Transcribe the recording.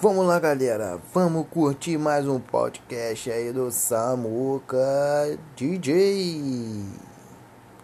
Vamos lá, galera. Vamos curtir mais um podcast aí do Samuca DJ.